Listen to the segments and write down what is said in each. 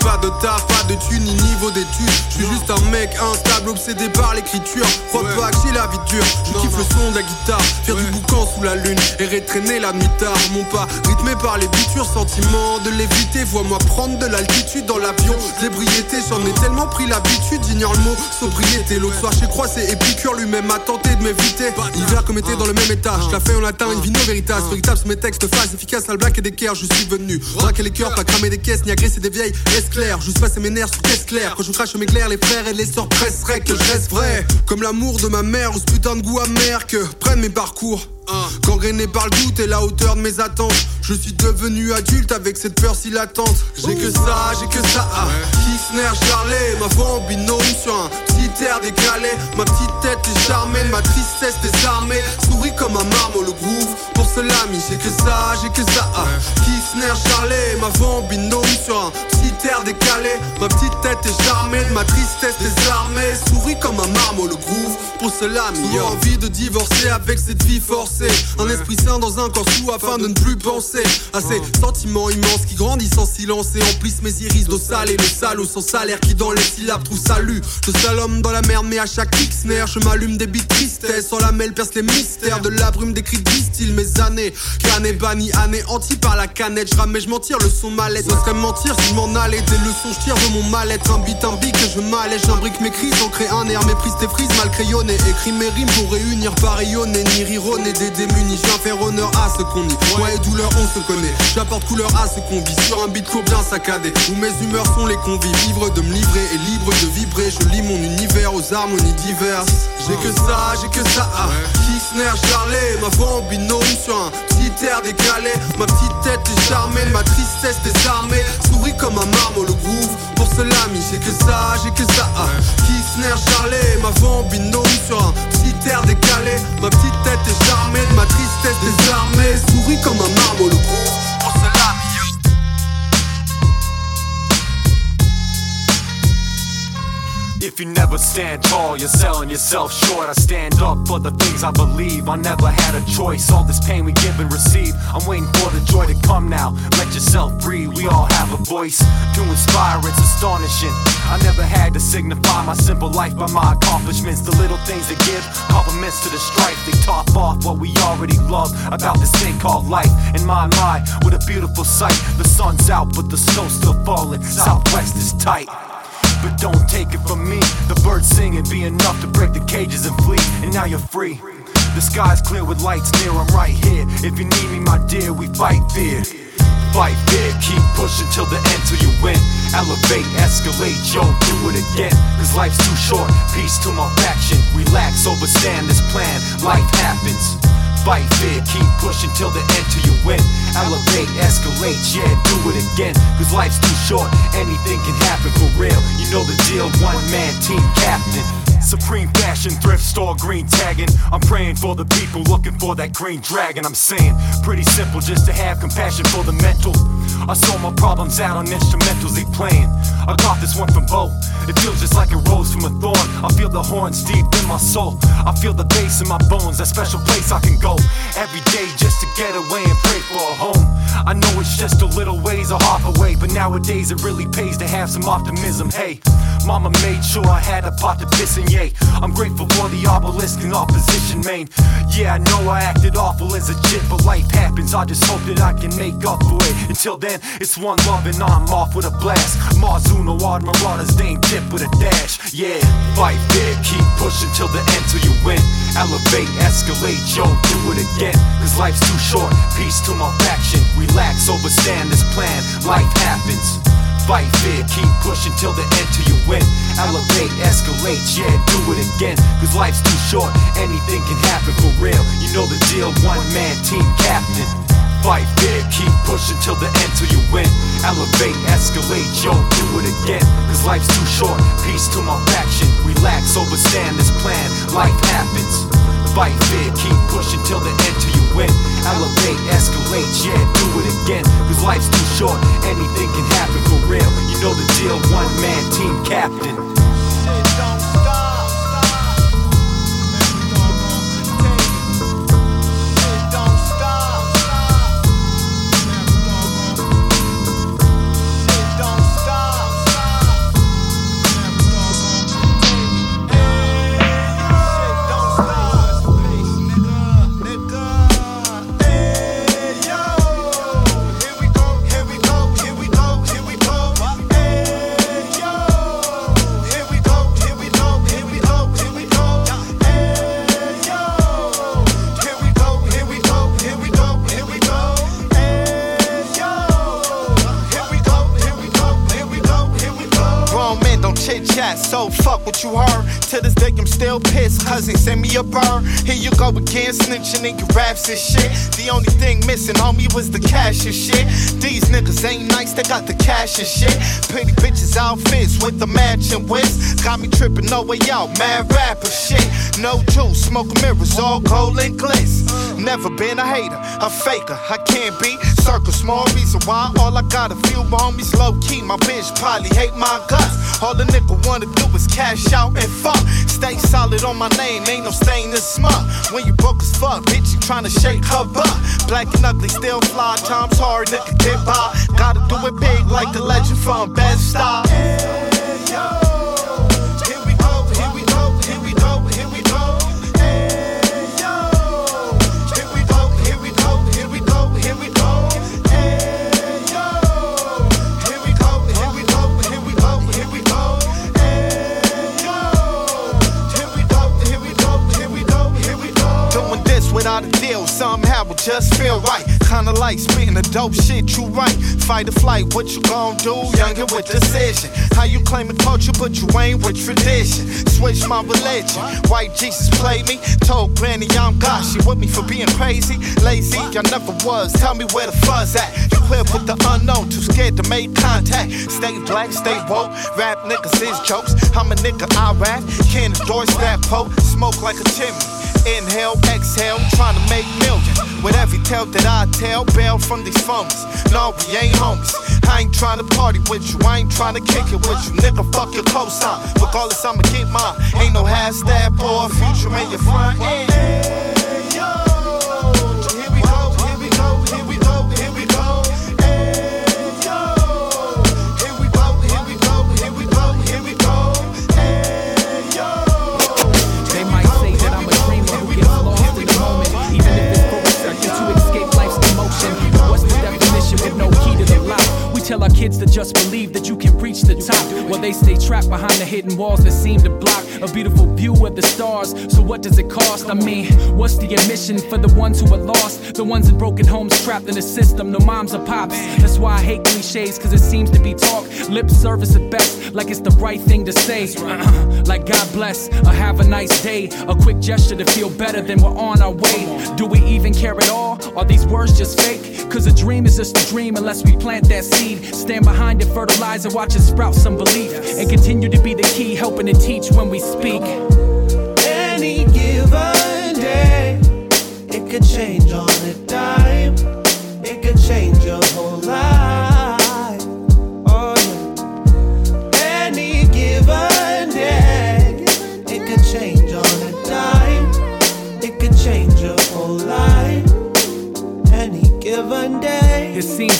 Pas de taf, pas de thune, ni niveau d'études. Je suis juste un mec instable, obsédé par l'écriture. Crois pas que j'ai la vie dure. Je kiffe le son de la guitare, faire du boucan sous la lune et traîner la nuit tard. Mon pas rythmé par les bitures, sentiment de l'éviter. Vois-moi prendre de l'altitude dans l'avion. L'ébriété, j'en ai tellement pris l'habitude. J'ignore le mot sobriété. L'autre soir, chez croix, c'est Épicure lui-même a tenté de m'éviter. Hiver comme été dans le même étage. Je la fais, on atteint une vino veritas. Véritable, mes textes face efficace, le black et d'équerre. Je suis venu braquer les cœurs, pas cramer des caisses, ni agresser des vieilles Est clair. Juste passer mes nerfs sur caisse claire. Quand je crache mes clairs, les frères et les sœurs presseraient que je reste vrai. Comme l'amour de ma mère ou ce putain de goût amer que prennent mes parcours. Gangréné par le doute et la hauteur de mes attentes. Je suis devenu adulte avec cette peur si latente. J'ai que ça, j'ai que ça. Ah. Kissner, Charlet, ma voix en binôme sur un petit air décalé. Ma petite tête est charmée, ma tristesse désarmée. Souris comme un marbre, le groove. Pour cela, mi, j'ai que ça, j'ai que ça. Ah. Kissner, Charlet, ma voix en binôme sur un petit air décalé. Ma petite tête est charmée, ma tristesse désarmée. Souris comme un marbre, le groove. Pour cela, mi, j'ai envie de divorcer avec cette vie forcée. Un esprit sain dans un corps sous afin de ne plus penser à ces sentiments immenses qui grandissent en silence et emplissent mes iris d'eau sale et le salaud sans salaire qui dans les syllabes trouve salut. Je salome dans la merde mais à chaque snare je m'allume des beats tristesse sans la mêle perce les mystères de la brume décrite distille mes années. Crâne banni, anéanti par la canette. Je mais je mentir, le son mal Ce serait mentir si je m'en allais. Des leçons, je tire de mon mal-être. Un beat, un que je m'allège. J'imbrique mes crises, en crée un air, méprise tes frises mal crayonné. Écris mes rimes pour réunir, pas rayonner, ni rironner des démunis. Je viens faire honneur à ce qu'on. Moi et douleur, J'apporte couleur à ce qu'on vit. Sur un beat court bien saccadé. Où mes humeurs sont les convives. Libre de me livrer et libre de vibrer. Je lis mon univers aux harmonies diverses. J'ai que ça, j'ai que ça. Ah. Kissner, Charlet, ma voix en binôme sur un petit air décalé. Ma petite tête est charmée, ma tristesse désarmée. Souris comme un marbre, le groove. Pour cela, mi, j'ai que ça, j'ai que ça. Ah. Kissner, Charlet, ma voix en binôme sur un petit air. Ma petite tête est charmée, ma tristesse désarmée. Souris comme un marbre, If you never stand tall, you're selling yourself short. I stand up for the things I believe. I never had a choice. All this pain we give and receive. I'm waiting for the joy to come now. Let yourself breathe. We all have a voice to inspire. It's astonishing. I never had to signify my simple life by my accomplishments. The little things that give compliments to the strife. They top off what we already love about this thing called life. In my mind, what a beautiful sight. The sun's out, but the snow's still falling. Southwest is tight. But don't take it from me. The birds singing be enough to break the cages and flee. And now you're free. The sky's clear with lights near, I'm right here. If you need me, my dear, we fight fear. Fight fear, keep pushing till the end till you win. Elevate, escalate, yo, do it again. Cause life's too short, peace to my faction. Relax, overstand this plan, life happens. Fight fear, keep pushing till the end till you win. Elevate, escalate, yeah, do it again. Cause life's too short, anything can happen for real. You know the deal, one man team captain. Supreme fashion, thrift store, green tagging. I'm praying for the people looking for that green dragon. I'm saying, pretty simple just to have compassion for the mental. I saw my problems out on instrumentals they playing. I got this one from Bo. It feels just like a rose from a thorn. I feel the horns deep in my soul. I feel the bass in my bones, that special place I can go every day just to get away and pray for a home. I know it's just a little ways a hop away, but nowadays it really pays to have some optimism. Hey, mama made sure I had a pot to piss in, I'm grateful for the obelisk and opposition, main. Yeah, I know I acted awful as a jit, but life happens. I just hope that I can make up for it. Until then, it's one love and I'm off with a blast. Marzuno, Ward Marauders, Dame Dip with a dash. Yeah, fight big, keep pushing till the end till you win. Elevate, escalate, yo, do it again. Cause life's too short, peace to my faction. Relax, overstand this plan, life happens. Fight fear, keep pushing till the end till you win. Elevate, escalate, yeah, do it again. Cause life's too short, anything can happen for real. You know the deal, one man team captain. Fight fear, keep pushing till the end till you win. Elevate, escalate, yo, do it again. Cause life's too short, peace to my faction. Relax, overstand this plan, life happens. Fight fear, keep pushing till the end till you win. Elevate, escalate, yeah, do it again. Cause life's too short, anything can happen for real. You know the deal, one man team captain. Shit don't stop. What you heard. To this day, I'm still pissed, cause send me a bird. Here you go again, snitching in your raps and shit. The only thing missing on me was the cash and shit. These niggas ain't nice, they got the cash and shit. Pretty bitches outfits with the matching whips. Got me tripping, no way out, mad rapper shit. No juice, smoke mirrors, all gold and glitz. Never been a hater, a faker, I can't be. Circle, small reason why all I got a few homies low key. My bitch probably hate my guts. All the nigga wanna do is cash out and fuck. Stay solid on my name, ain't no stain in smut. When you broke as fuck, bitch, you tryna shake her butt. Black and ugly, still fly, times hard, nigga get by. Gotta do it big like the legend from Bed-Stuy. Kinda spitting the dope shit you write. Fight or flight, what you gon' do? Younger with decision. How you claiming culture, but you ain't with tradition. Switch my religion. White Jesus played me. Told Granny I'm God. She with me for being crazy. Lazy, I never was. Tell me where the fuzz at. You quit with the unknown, too scared to make contact. Stay black, stay woke. Rap niggas is jokes. I'm a nigga, I rap. Can't endorse that quote. Smoke like a chimney. Inhale, exhale, trying to make millions. With every tale that I tell, bail from these phones. No, we ain't homies. I ain't trying to party with you, I ain't trying to kick it with you. Nigga, fuck your cosign. Regardless, I'ma get mine. Ain't no half stab or future in your front end. Kids just that can reach the top. While they stay trapped behind the hidden walls that seem to block a beautiful view of the stars. So, what does it cost? I mean, what's the admission for the ones who are lost? The ones in broken homes trapped in the system, no moms or pops. That's why I hate cliches, cause it seems to be talk. Lip service at best, like it's the right thing to say. like God bless, or have a nice day. A quick gesture to feel better than we're on our way. Do we even care at all? Are these words just fake? Cause a dream is just a dream unless we plant that seed. Stand behind it, fertilize it, watch it sprout some belief. And continue to be the key, helping to teach when we speak. Any given day, it could change on a dime. It could change your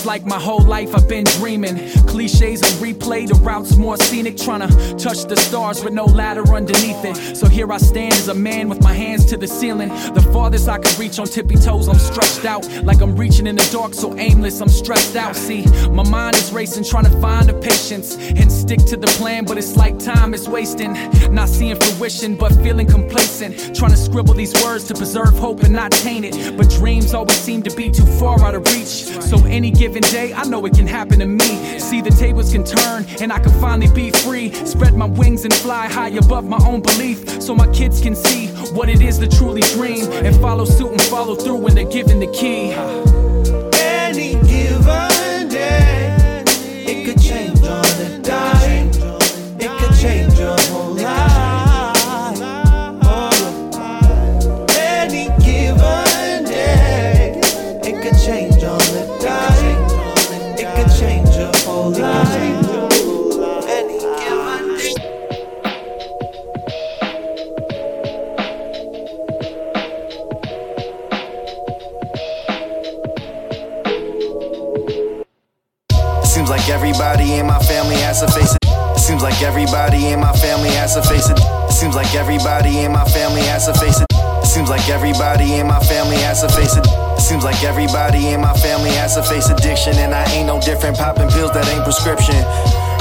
Like my whole life I've been dreaming. Cliches on replay, the routes more scenic. Trying to touch the stars with no ladder underneath it. So here I stand as a man with my hands to the ceiling. The farthest I can reach on tippy toes, I'm stretched out. Like I'm reaching in the dark, so aimless, I'm stressed out. See, my mind is racing, trying to find the patience and stick to the plan. But it's like time is wasting. Not seeing fruition, but feeling complacent. Trying to scribble these words to preserve hope and not taint it. But dreams always seem to be too far out of reach. So any given day, I know it can happen to me. See, the tables can turn, and I can finally be free. Spread my wings and fly high above my own belief, so my kids can see what it is to truly dream and follow suit and follow through when they're given the key. Has to face it. Seems like everybody in my family has to face it. Seems like everybody in my family has to face it. Seems like everybody in my family has to face addiction, and I ain't no different. Popping pills that ain't prescription.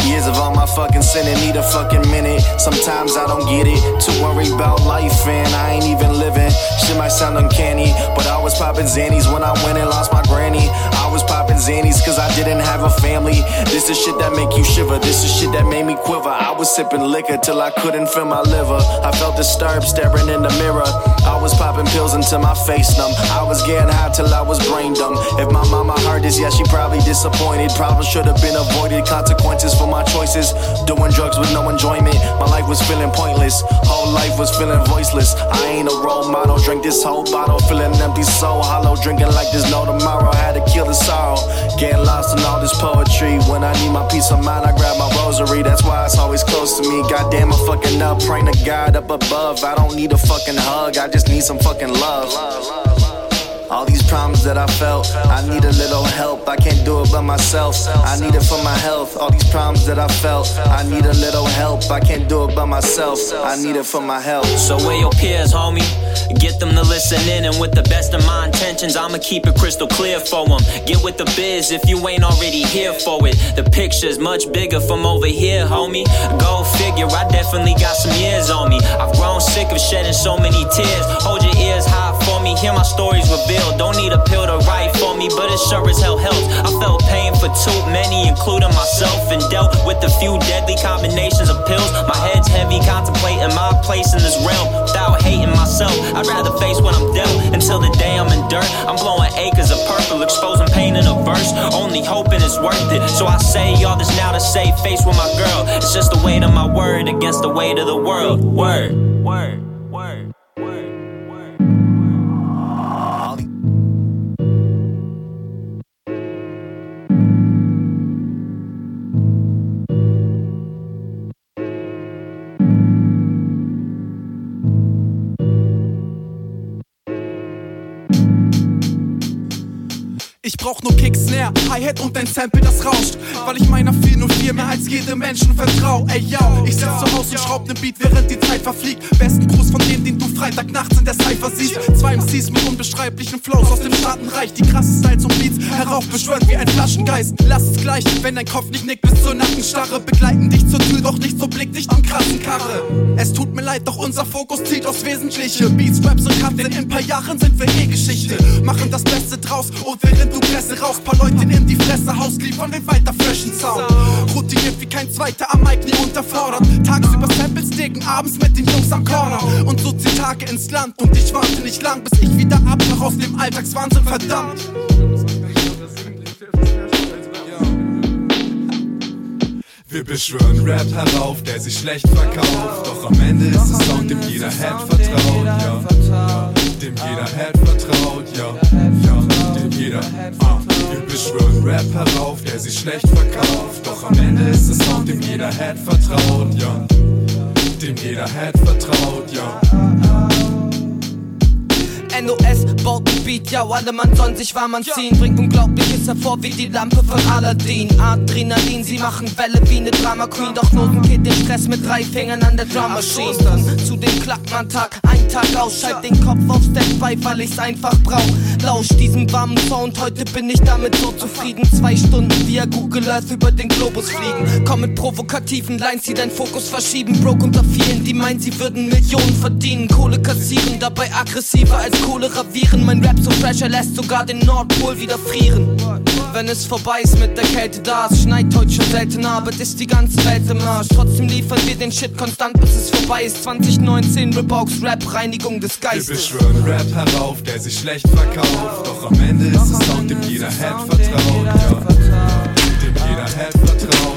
Years of all my fucking sinning, need a fucking minute. Sometimes I don't get it. Too worried about life and I ain't even living. Shit might sound uncanny, but I was popping Xannies when I went and lost my granny. I was popping Xannies cause I didn't have a family. This is shit that make you shiver. This is shit that made me quiver. I was sipping liquor till I couldn't feel my liver. I felt disturbed staring in the mirror. I was popping pills until my face numb. I was getting high till I was brain dumb. If my mama heard this, yeah, she probably disappointed. Problems should have been avoided. Consequences for my choices. Doing drugs with no enjoyment. My life was feeling pointless. Whole life was feeling voiceless. I ain't a role model. Drink this whole bottle, feeling empty, so hollow. Drinking like there's no tomorrow. Had to kill the sorrow. Getting lost in all this poetry. When I need my peace of mind, I grab my rosary. That's why it's always close to me. Goddamn, I'm fucking up. Praying to God up above. I don't need a fucking hug. I just need some fucking love. All these problems that I felt, I need a little help. I can't do it by myself. I need it for my health. All these problems that I felt, I need a little help. I can't do it by myself. I need it for my health. So where your peers, homie? Get them to listen in, and with the best of my intentions, I'ma keep it crystal clear for them. Get with the biz if you ain't already here for it. The picture's much bigger from over here, homie. Go figure, I definitely got some years on me. I've grown sick of shedding so many tears. Hold your ears high for me, hear my stories revealed. Don't need a pill to write for me, but it sure as hell helps. I felt pain for too many, including myself, and dealt with a few deadly combinations of pills. My head's heavy, contemplating my place in this realm without hating myself. I'd rather face what I'm dealt until the day I'm in dirt. I'm blowing acres of purple, exposing pain in a verse, only hoping it's worth it. So I say all this now to save face with my girl. It's just the weight of my word against the weight of the world. Word, word. Ich brauch nur Kick, Snare, Hi-Hat und ein Sample, das rauscht. Weil ich meiner 404 mehr als jedem Menschen vertrau. Ey, yo, ich sitz zu Hause und schraub nen Beat, während die Zeit verfliegt. Besten Gruß von dem, den du Freitagnachts in der Cypher siehst. Zwei MCs mit unbeschreiblichen Flows aus dem Staatenreich. Die krasse Styles und Beats heraufbeschwört wie ein Flaschengeist. Lass es gleich, wenn dein Kopf nicht nickt bis zur Nackenstarre. Begleiten dich zur Tür, doch nicht so blickdicht am krassen Karre. Es tut mir leid, doch unser Fokus zieht aufs Wesentliche. Beats, Raps und Cuts, denn in ein paar Jahren sind wir eh Geschichte. Machen das Beste draus und während du Presse raus, paar Leute in die Fresse haust, liefern wir weiter freshen Sound. Routiniert wie kein zweiter am Mic, nie unterfordert. Tagsüber Samples dicken, abends mit den Jungs am Corner. Und so zehn Tage ins Land und ich warte nicht lang, bis ich wieder abtauche aus dem Alltagswahnsinn, verdammt. Wir beschwören Rap herauf, der sich schlecht verkauft. Doch am Ende ist es Sound, dem jeder Head vertraut, ja. Dem jeder Head vertraut, ja. ja. Dem jeder, ah. Wir beschwören Rap herauf, der sich schlecht verkauft. Doch am Ende ist es Sound, dem jeder Head vertraut, ja. Dem jeder Head vertraut, ja. NOS baut ein Beat, ja, alle Mann sollen sich warm anziehen. Bringt Unglaubliches hervor wie die Lampe von Aladdin. Adrenalin, sie machen Welle wie ne Drama Queen. Doch Noten geht den Stress mit drei Fingern an der Drum Machine. Dann zu dem Klackmann-Tag, ein Tag aus, schalt den Kopf auf Standby, weil ich's einfach brauch. Lausch diesem warmen Sound, heute bin ich damit so zufrieden. Zwei Stunden via Google Earth über den Globus fliegen. Komm mit provokativen Lines, die deinen Fokus verschieben. Broke unter vielen, die meinen, sie würden Millionen verdienen. Kohle kassieren, dabei aggressiver als Cholera Viren. Mein Rap so fresh, er lässt sogar den Nordpol wieder frieren. Wenn es vorbei ist mit der Kälte da, es schneit heute schon selten, aber ist die ganze Welt im Arsch. Trotzdem liefern wir den Shit konstant, bis es vorbei ist. 2019 Ripbox Rap, Reinigung des Geistes. Wir beschwören Rap herauf, der sich schlecht verkauft. Doch am Ende ist es Sound, dem jeder Head vertraut. Dem jeder Head vertraut,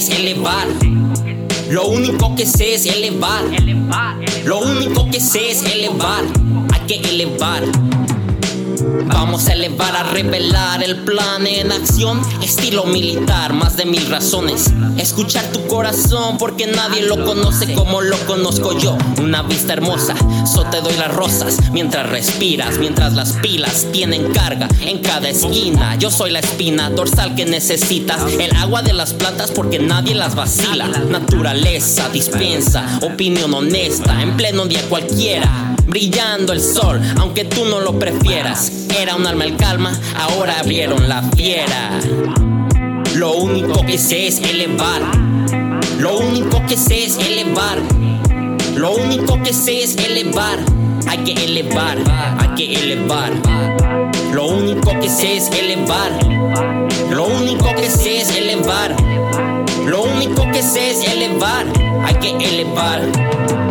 sé es elevar. Lo único que sé es elevar. Lo único que sé es elevar. Hay que elevar. Vamos a elevar a revelar el plan en acción, estilo militar, más de mil razones. Escuchar tu corazón porque nadie lo conoce como lo conozco yo. Una vista hermosa, so te doy las rosas mientras respiras, mientras las pilas tienen carga en cada esquina. Yo soy la espina dorsal que necesitas, el agua de las plantas porque nadie las vacila. Naturaleza dispensa, opinión honesta en pleno día cualquiera brillando el sol, aunque tú no lo prefieras. Era un alma el calma, ahora abrieron la fiera. Lo único que sé es elevar. Lo único que sé es elevar. Lo único que sé es elevar. Hay que elevar, hay que elevar. Lo único que sé es elevar. Lo único que sé es elevar. Lo único que sé es elevar. Hay que elevar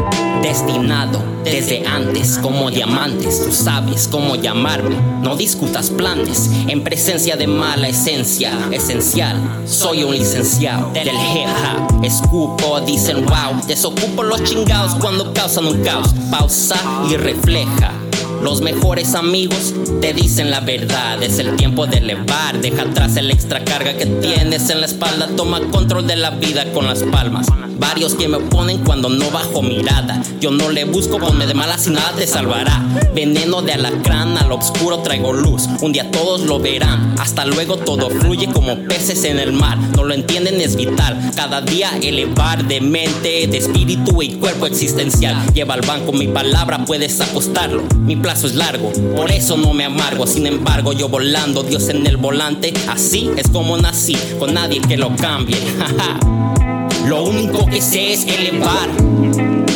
destinado desde antes como diamantes. Tú sabes cómo llamarme, no discutas planes en presencia de mala esencia esencial. Soy un licenciado del hip hop. Escupo, dicen wow, desocupo los chingados cuando causan un caos. Pausa y refleja. Los mejores amigos te dicen la verdad. Es el tiempo de elevar. Deja atrás el extra carga que tienes en la espalda. Toma control de la vida con las palmas. Varios que me oponen cuando no bajo mirada. Yo no le busco, ponme de malas y nada te salvará. Veneno de alacrán, al oscuro traigo luz. Un día todos lo verán. Hasta luego todo fluye como peces en el mar. No lo entienden, es vital. Cada día elevar de mente, de espíritu y cuerpo existencial. Lleva al banco mi palabra, puedes apostarlo. Mi plazo es largo, por eso no me amargo. Sin embargo, yo volando, Dios en el volante. Así es como nací, con nadie que lo cambie. Lo único que sé es elevar.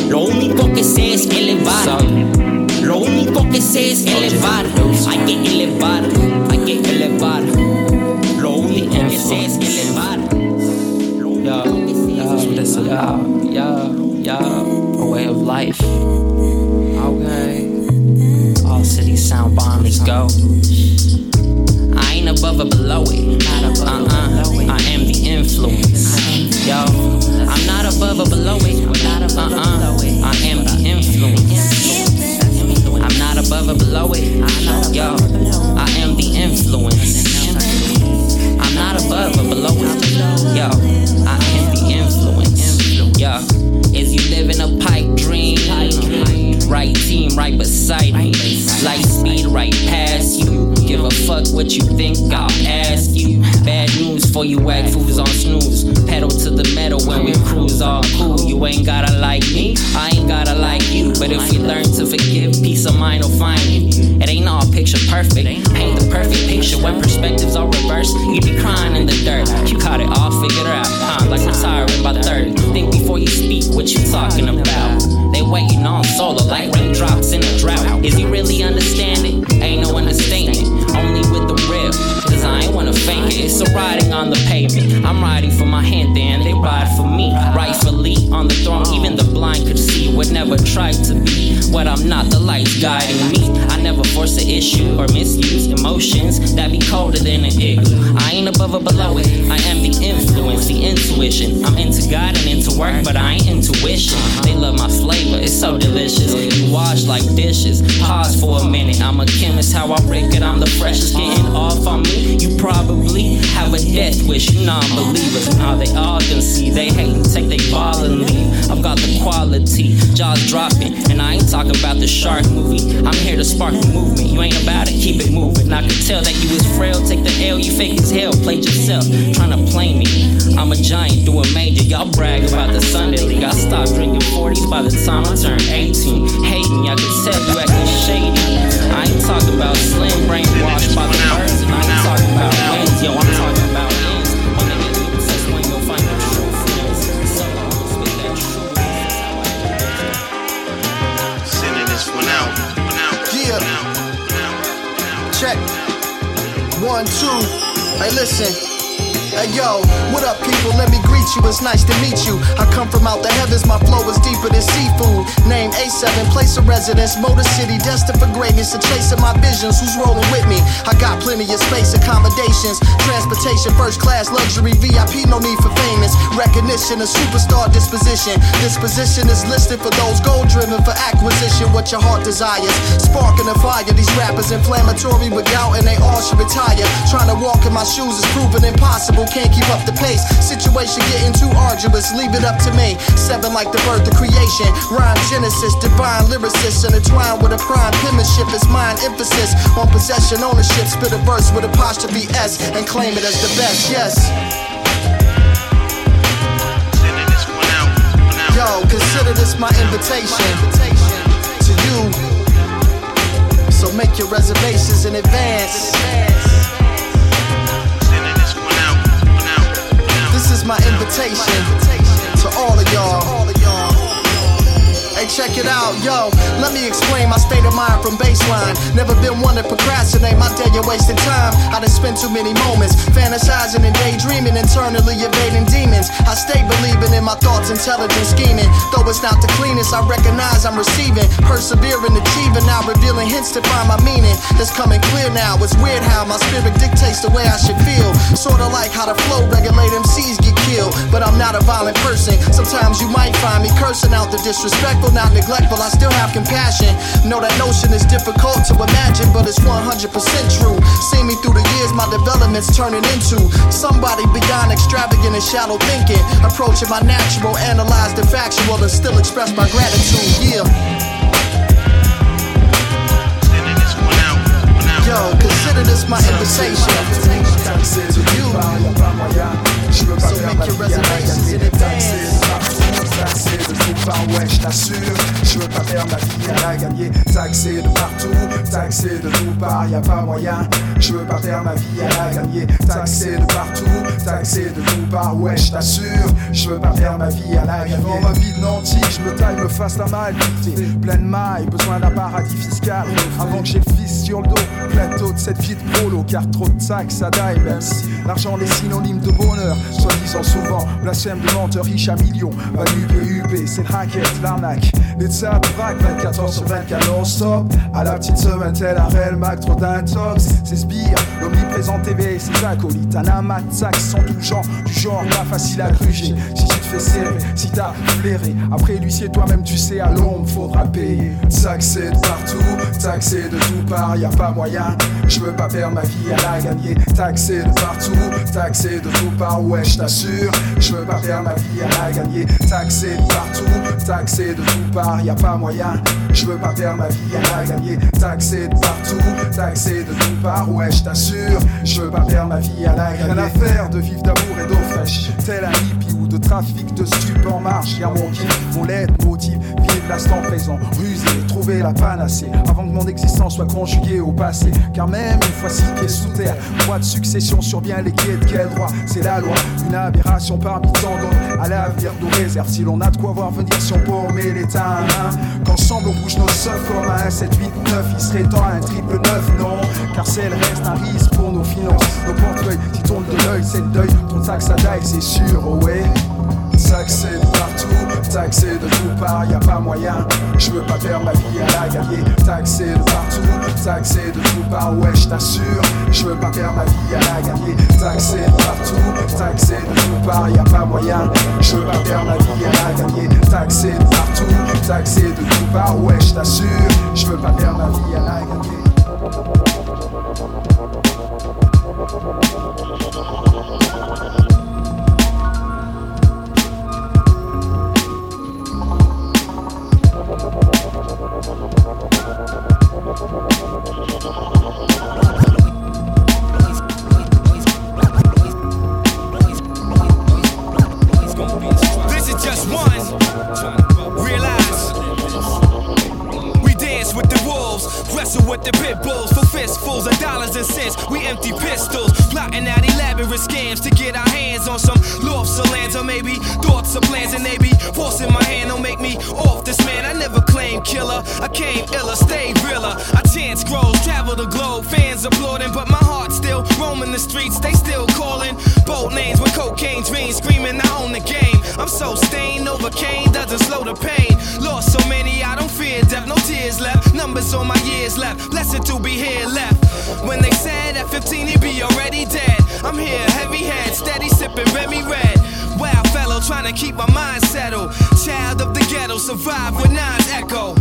Lo único que sé es elevar. Lo único que sé es elevar. Hay que elevar. Hay que elevar. Lo único que sé es elevar. Listen, yo, yo, yo, a way of life. Okay. All cities sound bomb, let's go. I ain't above or below it. Uh-uh. I am the influence. Yo, I'm not above or below it. Uh-uh. I am the influence. I'm not above or below it. Yo, I am the influence. I'm not above or below it. Yo, I am Yo, is you living a pipe dream? Right team right beside me. Light speed right past you. Give a fuck what you think, I'll ask you. Bad news for you wag fools on snooze. Pedal to the metal when we cruise all cool. You ain't gotta like me, I ain't gotta like you. But if we learn to forgive, peace of mind will find you. It ain't all picture perfect. Paint the perfect picture when perspectives are reversed. You be crying in the dirt. You caught it all figured out. Like retiring by 30. Think before you speak what you talking about. They waiting on solo like raindrops in a drought. Is he really understanding? Ain't no understanding. Only with the real. Cause I ain't wanna fake it. It's a riding on the pavement. I'm riding for my hand, and they ride for me. Rightfully on the throne, even the blind could see. Would never try to be what I'm not. The lights guiding me. I never force an issue or misuse emotions that be colder than an igloo. I ain't above or below it. I am the influence, the intuition. I'm into God and into work, but I ain't intuition. They love my flavor, it's so delicious. You wash like dishes. Pause for a minute. I'm a chemist, how I break it. I'm the freshest. Getting off on me, you probably have a death wish. You non-believers, now they all can see. They hate and take they ball and leave. I've got the quality, jaws dropping, and I ain't talking about the shark movie. I'm here to spark the movement. You ain't about it, keep it moving. I can tell that you is frail. Take the L, you fake as hell. Played yourself, trying to play me. I'm a giant, doing major. Y'all brag about the Sunday league. I stopped drinking 40s by the time I turned 18. Hating, I can tell you acting shady. I ain't talking about slim brainwashed by the birds, and I ain't talking about wins. Yo, I'm talking Check. One, two. Hey, listen. Hey yo, what up, people? Let me greet you. It's nice to meet you. I come from out the heavens, my flow is deeper than seafood. Name A7, place of residence, Motor City, destined for greatness. And chasing my visions. Who's rolling with me? I got plenty of space, accommodations, transportation, first class, luxury, VIP. No need for famous recognition, a superstar disposition. Disposition is listed for those goal driven for acquisition. What your heart desires, sparking the fire. These rappers inflammatory with gout, and they all should retire. Trying to walk in my shoes is proven impossible. Can't keep up the pace. Situation getting too arduous. Leave it up to me. Seven like the birth of creation. Rhyme genesis, divine lyricist, intertwined with a prime penmanship. Is mine emphasis on possession, ownership. Spit a verse with apostrophe S and claim it as the best. Yes. Yo, consider this my invitation to you. So make your reservations in advance. My invitation to all of y'all. Hey, check it out, yo. Let me explain my state of mind from baseline. Never been one to procrastinate my day and wasting time. I done spent too many moments fantasizing and daydreaming, internally evading demons. I stay believing in my thoughts, intelligent scheming. Though it's not the cleanest, I recognize I'm receiving. Persevering, achieving, now revealing hints to find my meaning. That's coming clear now. It's weird how my spirit dictates the way I should feel. Sorta like how the flow regulate MCs get killed. But I'm not a violent person. Sometimes you might find me cursing out the disrespectful not neglectful, I still have compassion. Know that notion is difficult to imagine, but it's 100% true. See me through the years, my development's turning into somebody beyond extravagant and shallow thinking. Approaching my natural, analyze the factual, and still express my gratitude. Yeah. Yo, consider this my invitation. So make your reservations in advance. Taxé de tout par ouais, je t'assure. Je veux pas faire ma vie à la gagner. Taxé de partout, taxé de tout part, y a pas moyen. Je veux pas faire ma vie à la gagner. Taxé de partout, taxé de tout part, ouais, je t'assure. Je veux pas faire ma vie à la gagner. Dans ma vie de nanti, je me taille, me fasse la maladie. Pleine maille, besoin d'un paradis fiscal. Avant que j'ai le fils le dos, plateau de cette vie de polo, car trop de sacs, ça daille, même si l'argent est synonyme de bonheur. Soit disant souvent, blasphème de menteur riche à millions. Valu UP, c'est racket, l'arnaque. Les tsap braque 24 heures sur 24 non-stop. À la petite semaine, tel un réel Mac, trop d'intox. C'est sbire, l'omniprésent TV ses acolytes. Un amas de sacs sans tout genre, du genre pas facile à gruger. Serrer, si t'as flairé. Après l'huissier, toi-même, tu sais, à l'ombre, faudra payer. Taxé de partout, taxé de tout part, y a pas moyen. Je veux pas perdre ma vie à la gagner. Taxé de partout, taxé de tout part, ouais, je t'assure. Je veux pas perdre ma vie à la gagner. Taxé de partout, taxé de tout part, y a pas moyen. Je veux pas perdre ma vie à la gagner. Taxé de partout, taxé de tout part, ouais, je t'assure. Je veux pas perdre ma vie à la gagner. Rien à faire de vivre d'amour et d'eau fraîche. Tel un hippie ou de trafic de stup en marche. Y'a mon kiff, mon l'aide, motive, vivre l'instant présent. Ruser, trouver la panacée. Avant que mon existence soit conjuguée au passé. Car même une fois pieds sous terre, droit de succession sur bien les de quel droit? C'est la loi, une aberration parmi tant d'autres. À l'avenir nous réserve si l'on a de quoi voir venir si on met les temps. Qu'ensemble on bouge nos sols comme un 7, 8, 9. Il serait temps un triple 9, non. Car celle reste un risque pour nos finances. Nos portefeuilles qui tournent de l'œil, c'est le deuil. Ton sac ça daille, c'est sûr, oh ouais. Taxé de partout, taxé de tout part, y a pas moyen. Je veux pas perdre ma vie à la gagner. Taxé de partout, taxé de tout part, ouais, je t'assure. Je veux pas perdre ma vie à la gagner. Taxé de partout, taxé de tout part, y a pas moyen. Je veux pas perdre ma vie à la gagner. Taxé de partout, taxé de tout part, ouais, je t'assure. Je veux pas perdre ma vie à la gagner. Years left, blessed to be here left. When they said at 15 he'd be already dead, I'm here, heavy head, steady sipping Remy Red. Wow, fellow trying to keep my mind settled. Child of the ghetto, survive when nines echo.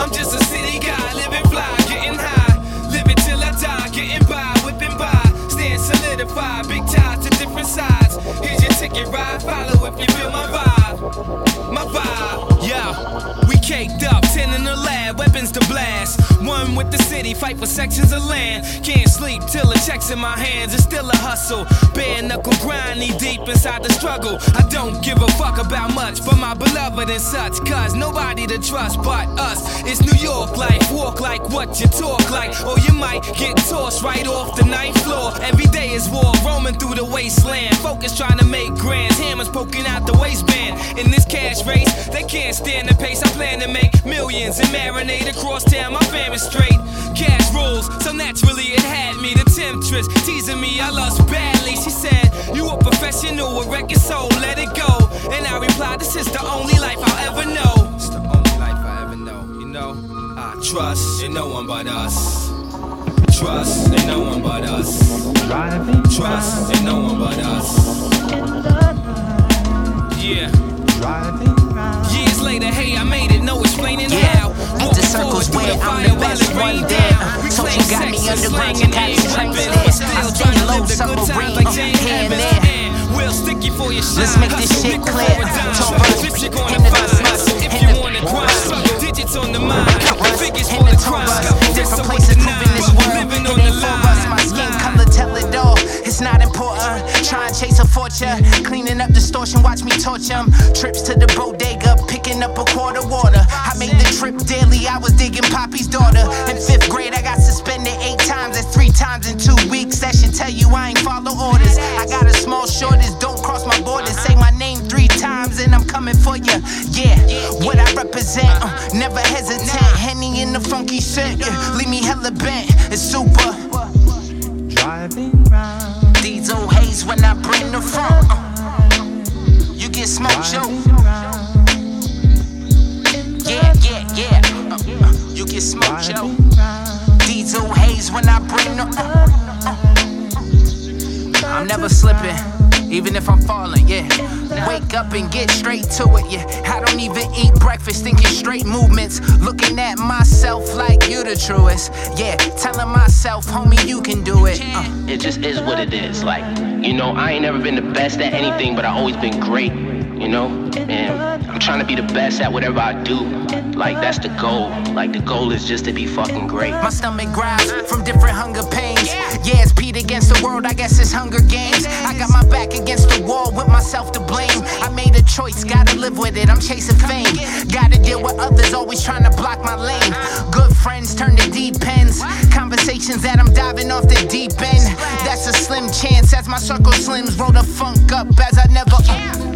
I'm just a city guy, living fly, getting high. Living till I die, getting by, whipping by. Stand solidified, big ties to different sides. Here's your ticket ride, follow if you feel my vibe. My vibe, yeah. We caked up, 10 in the lab, weapons to blast. One with the city, fight for sections of land. Can't sleep till the checks in my hands, it's still a hustle. Bare knuckle grind, knee deep inside the struggle. I don't give a fuck about much, but my beloved and such. Cause nobody to trust but us. It's New York life, walk like what you talk like. Or you might get tossed right off the ninth floor. Every day is war, roaming through the wasteland. Focus trying to make grands, hammers poking out the waistband. In this cash race, they can't stand the pace. I plan to make millions and marinate across town. My family's straight. Cash rules, so naturally it had me. The temptress teasing me, I lost badly. She said, You a professional, a record soul, let it go. And I replied, This is the only life I'll ever know. It's the only life I ever know, you know. I trust in no one but us. Trust in no one but us. Trust in no one but us. Yeah. Years later, hey, I made it, no explaining how. The circles where I'm the best one there. So you got me underground, you got the train stairs. I stay low, submarine, uh, here and there. Real sticky for your shine. Let's make this shit clear. Talk about If you wanna grind, digits on the mind. Figures for the crime. Different places proving this world. It ain't for us, my skin color tell it all. It's not important. Try and chase a fortune. Cleaning up distortion, watch me torture 'em. Trips to the bodega, picking up a quarter water. I made the trip daily, I was digging Poppy's daughter. In fifth grade, I got suspended eight times. That's three times in two weeks. That should tell you I ain't follow orders. I got a small shortage, don't coming for you. Yeah, what I represent, uh, never hesitant. Henny in the funky scent, yeah. leave me hella bent. It's super. Driving round. These old haze when I bring the front. uh. You get smoked, yo. Yeah, yeah, yeah. Uh, uh, you get smoked, yo. These old haze when I bring the. Uh, uh. I'm never slipping. Even if I'm falling, yeah. Wake up and get straight to it, yeah. I don't even eat breakfast, thinking straight movements. Looking at myself like you the truest. Yeah, telling myself, homie, you can do it. Uh. It just is what it is. Like, you know, I ain't never been the best at anything, but I always been great. You know, and I'm trying to be the best at whatever I do. Like that's the goal. Like the goal is just to be fucking great. My stomach growls from different hunger pains. Yeah, it's Pete against the world, I guess it's Hunger Games. I got my back against the wall with myself to blame. I made a choice, gotta live with it, I'm chasing fame. Gotta deal with others, always trying to block my lane. Good friends turn to deep ends. Conversations that I'm diving off the deep end. That's a slim chance as my circle slims. Roll the funk up as I never.